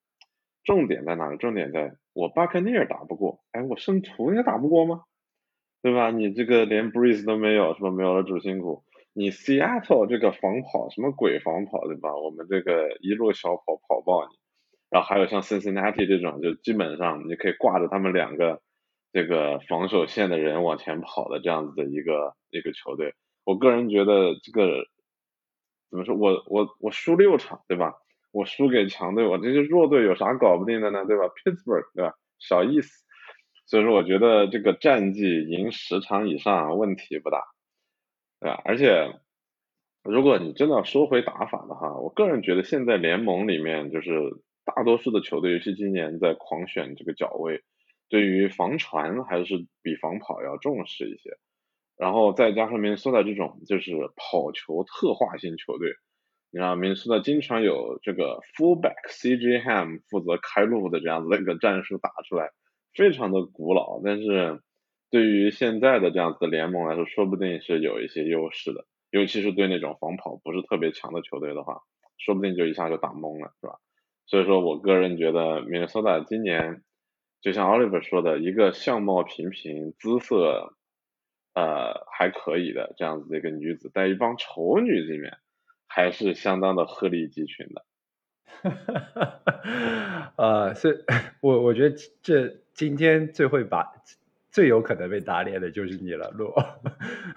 重点在哪里？重点在我 Buccaneer 打不过，哎，我圣徒也打不过吗？对吧？你这个连 Breeze 都没有，是吧？没有了主心骨。你 Seattle 这个防跑什么鬼防跑对吧？我们这个一路小跑跑爆你，然后还有像 Cincinnati 这种，就基本上你可以挂着他们两个这个防守线的人往前跑的这样子的一个一个球队。我个人觉得这个怎么说？我我我输六场对吧？我输给强队，我这些弱队有啥搞不定的呢？对吧？Pittsburgh 对吧？小意思。所以说，我觉得这个战绩赢十场以上问题不大。对吧？而且，如果你真的要说回打法的话，我个人觉得现在联盟里面就是大多数的球队，尤其今年在狂选这个脚位，对于防传还是比防跑要重视一些。然后再加上明尼苏达这种就是跑球特化型球队，你看明尼苏达经常有这个 fullback CJ Ham 负责开路的这样子的一个战术打出来，非常的古老，但是。对于现在的这样子的联盟来说，说不定是有一些优势的，尤其是对那种防跑不是特别强的球队的话，说不定就一下就打懵了，是吧？所以说我个人觉得，Minnesota 今年就像 Oliver 说的，一个相貌平平、姿色呃还可以的这样子的一个女子，在一帮丑女里面，还是相当的鹤立鸡群的。哈哈哈呃，是 我我觉得这今天最会把。最有可能被打脸的就是你了，洛。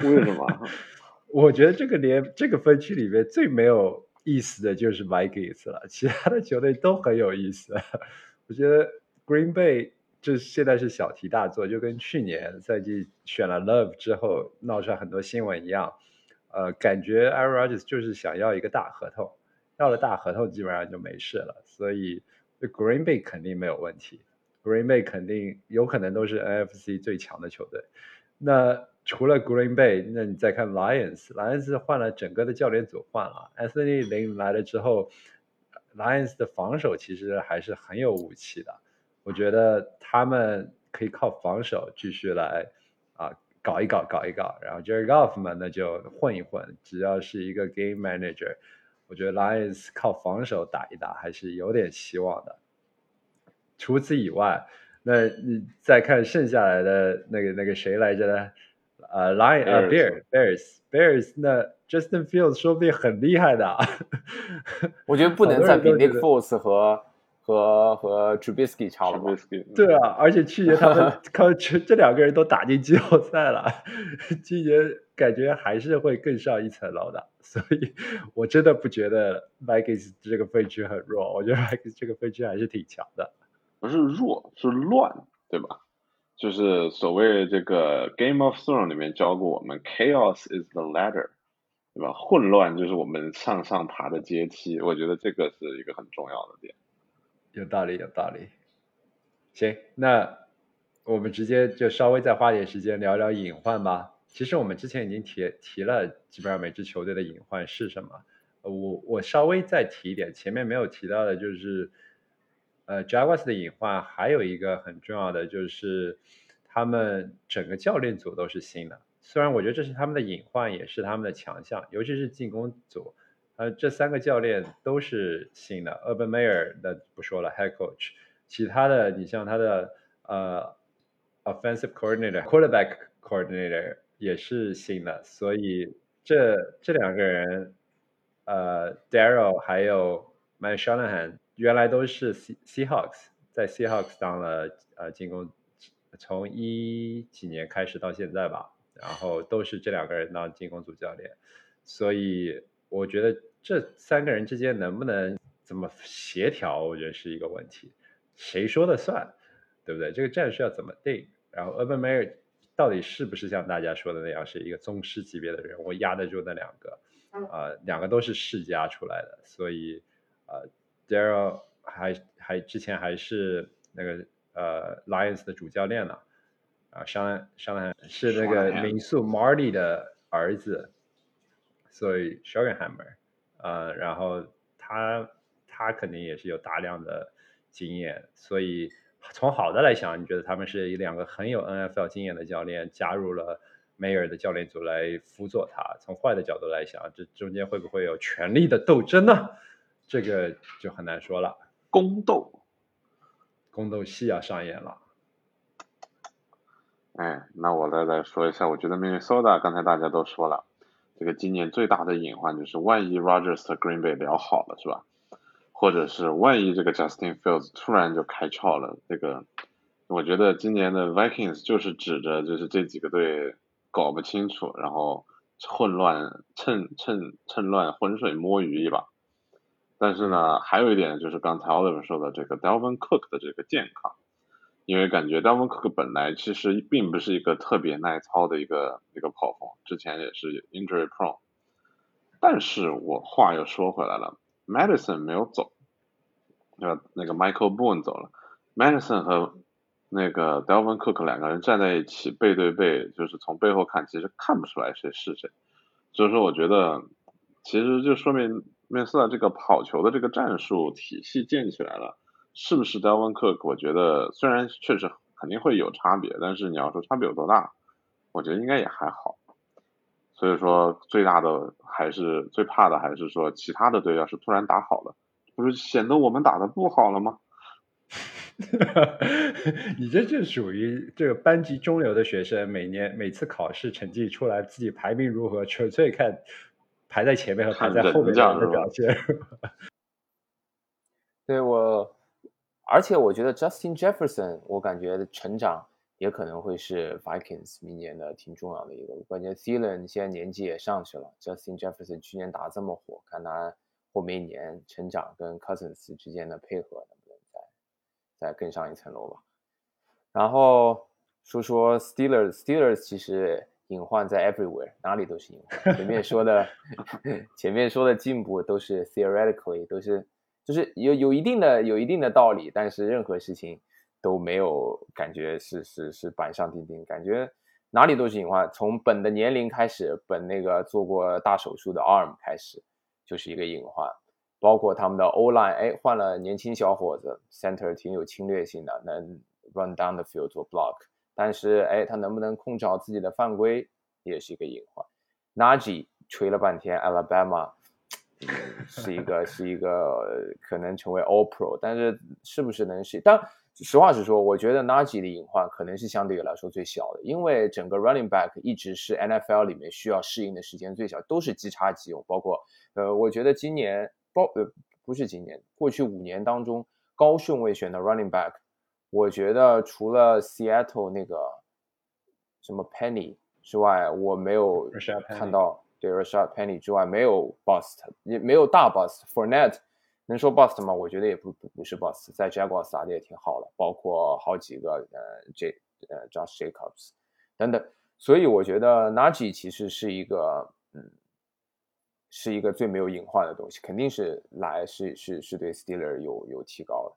为什么？我觉得这个连这个分区里面最没有意思的就是 Vikings 了，其他的球队都很有意思。我觉得 Green Bay 就现在是小题大做，就跟去年赛季选了 Love 之后闹出来很多新闻一样。呃，感觉 Aaron Rodgers 就是想要一个大合同，要了大合同基本上就没事了，所以 Green Bay 肯定没有问题。Green Bay 肯定有可能都是 NFC 最强的球队。那除了 Green Bay，那你再看 Lions，Lions 换了整个的教练组换了，Anthony Lynn 来了之后，Lions 的防守其实还是很有武器的。我觉得他们可以靠防守继续来啊搞一搞搞一搞。然后 Jerry Goff 嘛，那就混一混，只要是一个 Game Manager，我觉得 Lions 靠防守打一打还是有点希望的。除此以外，那你再看剩下来的那个那个谁来着呢？呃，Lion 呃，Bears Bears Bears，那 Justin Fields 说不定很厉害的。我觉得不 能再比 Nick Foles 和和和 Trubisky 差了。对啊，而且去年他们 靠这这两个人都打进季后赛了，今年感觉还是会更上一层楼的。所以我真的不觉得 Vikings 这个分区很弱，我觉得 Vikings 这个分区还是挺强的。不是弱，是乱，对吧？就是所谓这个《Game of Thrones》里面教过我们，Chaos is the ladder，对吧？混乱就是我们向上爬的阶梯。我觉得这个是一个很重要的点。有道理，有道理。行，那我们直接就稍微再花点时间聊聊隐患吧。其实我们之前已经提提了，基本上每支球队的隐患是什么。我我稍微再提一点，前面没有提到的就是。呃，Jaguars 的隐患还有一个很重要的就是，他们整个教练组都是新的。虽然我觉得这是他们的隐患，也是他们的强项，尤其是进攻组。呃，这三个教练都是新的。Urban Meyer 那不说了，Head Coach。其他的，你像他的呃，Offensive Coordinator、Quarterback Coordinator 也是新的。所以这这两个人，呃，Daryl 还有 Mike Shanahan。原来都是 C Seahawks 在 Seahawks 当了呃进攻，从一几年开始到现在吧，然后都是这两个人当进攻组教练，所以我觉得这三个人之间能不能怎么协调，我觉得是一个问题，谁说的算，对不对？这个战术要怎么定？然后 Urban Meyer 到底是不是像大家说的那样是一个宗师级别的人？我压得住那两个，啊，两个都是世家出来的，所以呃。Daryl 还还之前还是那个呃 Lions 的主教练呢，啊，上上是那个民宿 Marty 的儿子，所以 s h o g e n h a m m e r 呃，然后他他肯定也是有大量的经验，所以从好的来想，你觉得他们是两个很有 NFL 经验的教练加入了 Mayor 的教练组来辅佐他？从坏的角度来想，这中间会不会有权力的斗争呢？这个就很难说了。宫斗，宫斗戏要上演了。哎，那我再来说一下，我觉得 Minnesota 刚才大家都说了。这个今年最大的隐患就是，万一 Rogers 和 Green Bay 聊好了，是吧？或者是万一这个 Justin Fields 突然就开窍了，这个我觉得今年的 Vikings 就是指着就是这几个队搞不清楚，然后混乱趁趁趁乱浑水摸鱼一把。但是呢，还有一点就是刚才 Oliver 说的这个 Delvin Cook 的这个健康。因为感觉 Dalvin Cook 本来其实并不是一个特别耐操的一个一个跑锋，之前也是 injury prone。但是我话又说回来了，Madison 没有走，对吧？那个 Michael Boone 走了，Madison 和那个 Delvin Cook 两个人站在一起背对背，就是从背后看，其实看不出来谁是谁。所以说，我觉得其实就说明面斯的这个跑球的这个战术体系建起来了。是不是 Delvin Cook？我觉得虽然确实肯定会有差别，但是你要说差别有多大，我觉得应该也还好。所以说最大的还是最怕的还是说其他的队要是突然打好了，不是显得我们打的不好了吗？你这就属于这个班级中流的学生，每年每次考试成绩出来，自己排名如何，纯粹看排在前面和排在后面的表现。对我。而且我觉得 Justin Jefferson，我感觉成长也可能会是 Vikings 明年的挺重要的一个。关键 Thielen 现在年纪也上去了，Justin Jefferson 去年打这么火，看他后面一年成长跟 Cousins 之间的配合能不能再再更上一层楼吧。然后说说 Steelers，Steelers 其实隐患在 everywhere，哪里都是隐患。前面说的 前面说的进步都是 theoretically 都是。就是有有一定的有一定的道理，但是任何事情都没有感觉是是是板上钉钉，感觉哪里都是隐患。从本的年龄开始，本那个做过大手术的 arm 开始，就是一个隐患。包括他们的 O line，哎，换了年轻小伙子，center 挺有侵略性的，能 run down the field 做 block，但是哎，他能不能控制好自己的犯规，也是一个隐患。Najee 吹了半天 Alabama。是一个是一个可能成为 All Pro，但是是不是能是？但实话实说，我觉得 Najee 的隐患可能是相对来说最小的，因为整个 Running Back 一直是 NFL 里面需要适应的时间最小，都是即插即用。包括呃，我觉得今年包呃不是今年，过去五年当中高顺位选的 Running Back，我觉得除了 Seattle 那个什么 Penny 之外，我没有看到。对 Rashad Penny 之外，没有 bust，也没有大 bust。Fournette 能说 bust 吗？我觉得也不不不是 bust，在 Jaguars 打的也挺好的，包括好几个呃 J 呃 Josh Jacobs 等等。所以我觉得 Najee 其实是一个嗯，是一个最没有隐患的东西，肯定是来是是是对 Steeler 有有提高的。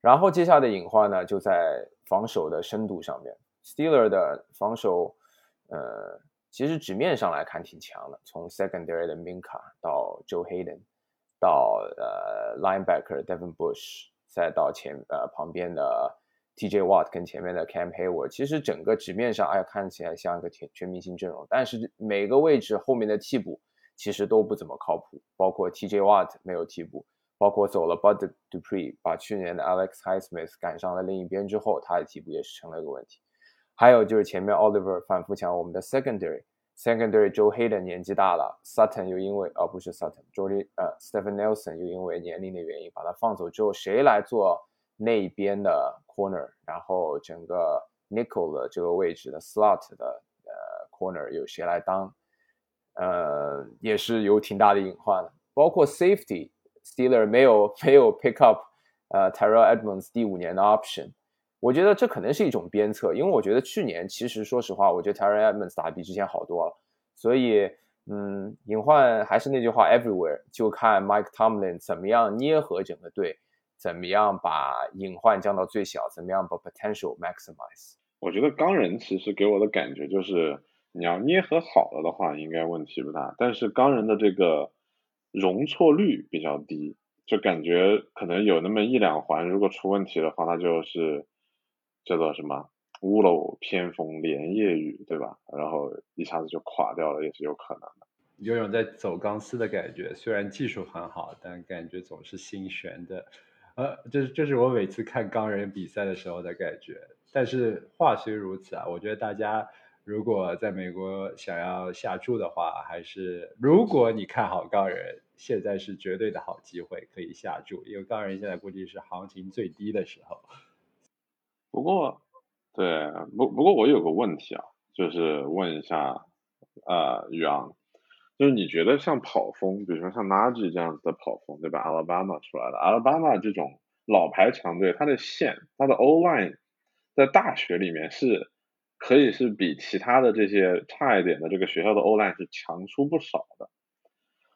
然后接下来的隐患呢，就在防守的深度上面，Steeler 的防守呃。其实纸面上来看挺强的，从 secondary 的 Minka 到 Joe Hayden，到呃 linebacker Devin Bush，再到前呃旁边的 TJ Watt 跟前面的 Cam Hayward，其实整个纸面上哎看起来像一个全全明星阵容，但是每个位置后面的替补其实都不怎么靠谱，包括 TJ Watt 没有替补，包括走了 Bud Dupree，把去年的 Alex Highsmith 赶上了另一边之后，他的替补也是成了一个问题。还有就是前面 Oliver 反复讲我们的 secondary Secondary Joe Hayden 年纪大了，Sutton 又因为哦不是 Sutton，Jody 呃 Stephen Nelson 又因为年龄的原因把他放走之后，谁来做那边的 corner？然后整个 nickel 的这个位置的 slot 的呃 corner 有谁来当？呃也是有挺大的隐患的，包括 safety，Steeler 没有没有 pick up 呃 Terrell Edmonds 第五年的 option。我觉得这可能是一种鞭策，因为我觉得去年其实说实话，我觉得 Terry Edmonds 打比之前好多了，所以嗯，隐患还是那句话，everywhere，就看 Mike Tomlin 怎么样捏合整个队，怎么样把隐患降到最小，怎么样把 potential maximize。我觉得钢人其实给我的感觉就是，你要捏合好了的话，应该问题不大。但是钢人的这个容错率比较低，就感觉可能有那么一两环，如果出问题的话，那就是叫做什么屋漏偏逢连夜雨，对吧？然后一下子就垮掉了，也是有可能的。有种在走钢丝的感觉，虽然技术很好，但感觉总是心悬的。呃，这是这是我每次看钢人比赛的时候的感觉。但是话虽如此啊，我觉得大家如果在美国想要下注的话，还是如果你看好钢人，现在是绝对的好机会可以下注，因为钢人现在估计是行情最低的时候。不过，对，不不过我有个问题啊，就是问一下，呃，宇昂，就是你觉得像跑风，比如说像 Nagy 这样子的跑风，对吧？Alabama 出来的，Alabama 这种老牌强队，它的线，它的 O line。在大学里面是可以是比其他的这些差一点的这个学校的 O line 是强出不少的，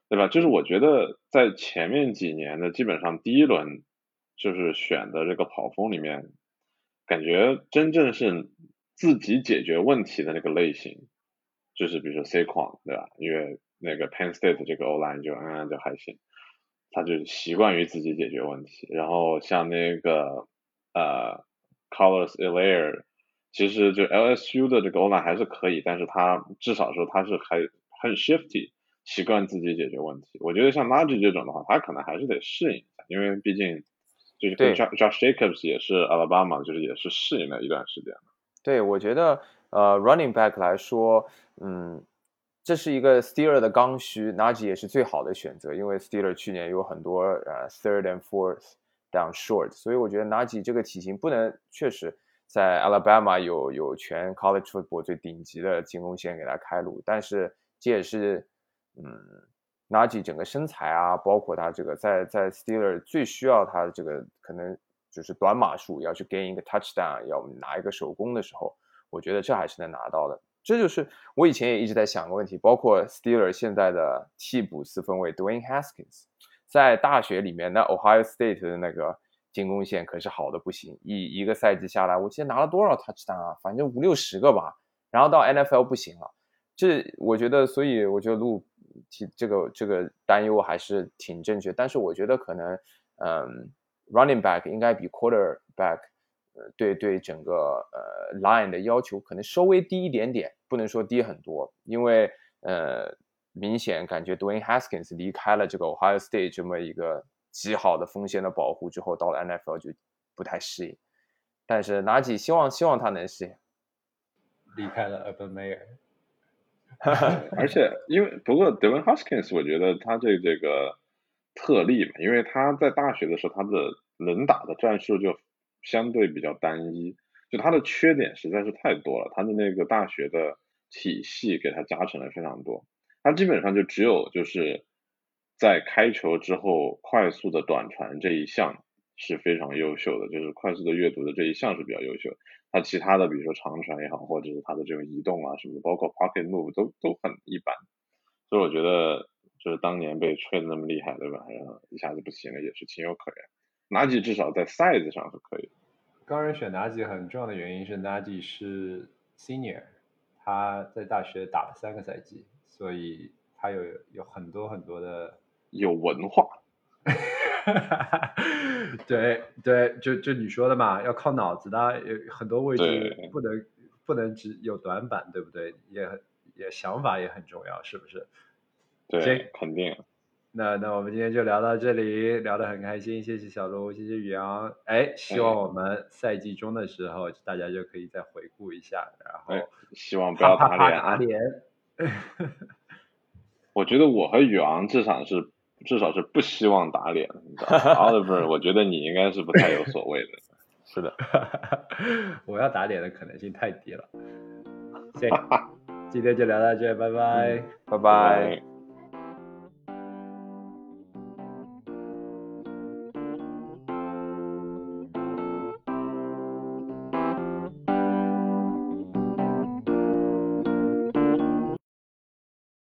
对吧？就是我觉得在前面几年的基本上第一轮就是选的这个跑锋里面，感觉真正是自己解决问题的那个类型，就是比如说 C 框，对吧？因为那个 Penn State 这个 O line 就嗯就还行，他就习惯于自己解决问题。然后像那个呃。Colors Elair，其实就 LSU 的这个 O line 还是可以，但是他至少说他是还很 shifty，习惯自己解决问题。我觉得像 Nagy 这种的话，他可能还是得适应一下，因为毕竟就是 Josh Jacobs 也是 Alabama，就是也是适应了一段时间对，我觉得呃 Running Back 来说，嗯，这是一个 Steeler 的刚需，Najee 也是最好的选择，因为 Steeler 去年有很多呃 Third and Fourth。down short，所以我觉得 Najee 这个体型不能确实在 Alabama 有有全 college football 最顶级的进攻线给他开路，但是这也是嗯 Nagy 整个身材啊，包括他这个在在 Steeler 最需要他的这个可能就是短码数要去 gain 一个 touchdown，要拿一个手攻的时候，我觉得这还是能拿到的。这就是我以前也一直在想个问题，包括 Steeler 现在的替补四分卫 Dwayne Haskins。在大学里面，那 Ohio State 的那个进攻线可是好的不行，一一个赛季下来，我记得拿了多少 touchdown 啊？反正五六十个吧。然后到 NFL 不行了，这我觉得，所以我觉得路提这个这个担忧还是挺正确。但是我觉得可能，嗯，running back 应该比 quarterback，对对整个呃 line 的要求可能稍微低一点点，不能说低很多，因为呃。明显感觉 Dwayne Haskins 离开了这个 Ohio State 这么一个极好的锋线的保护之后，到了 NFL 就不太适应。但是拿起希望希望他能适应。离开了 Urban Meyer，而且因为不过 Dwayne Haskins 我觉得他这这个特例嘛，因为他在大学的时候他的能打的战术就相对比较单一，就他的缺点实在是太多了，他的那个大学的体系给他加成了非常多。他基本上就只有就是在开球之后快速的短传这一项是非常优秀的，就是快速的阅读的这一项是比较优秀。他其他的比如说长传也好，或者是他的这种移动啊什么的，包括 pocket move 都都很一般。所以我觉得就是当年被吹的那么厉害，对吧？然后一下子不行了也是情有可原。纳吉至少在 size 上是可以。高人选纳吉很重要的原因是纳吉是 senior，他在大学打了三个赛季。所以他有有很多很多的有文化，对对，就就你说的嘛，要靠脑子的，有很多位置不能不能只有短板，对不对？也也想法也很重要，是不是？对，肯定。那那我们今天就聊到这里，聊得很开心，谢谢小卢，谢谢宇阳。哎，希望我们赛季中的时候大家就可以再回顾一下，然后希望不要打脸打脸。我觉得我和宇昂至少是至少是不希望打脸？Oliver，我觉得你应该是不太有所谓的。是的，我要打脸的可能性太低了。行，今天就聊到这，拜拜，拜拜。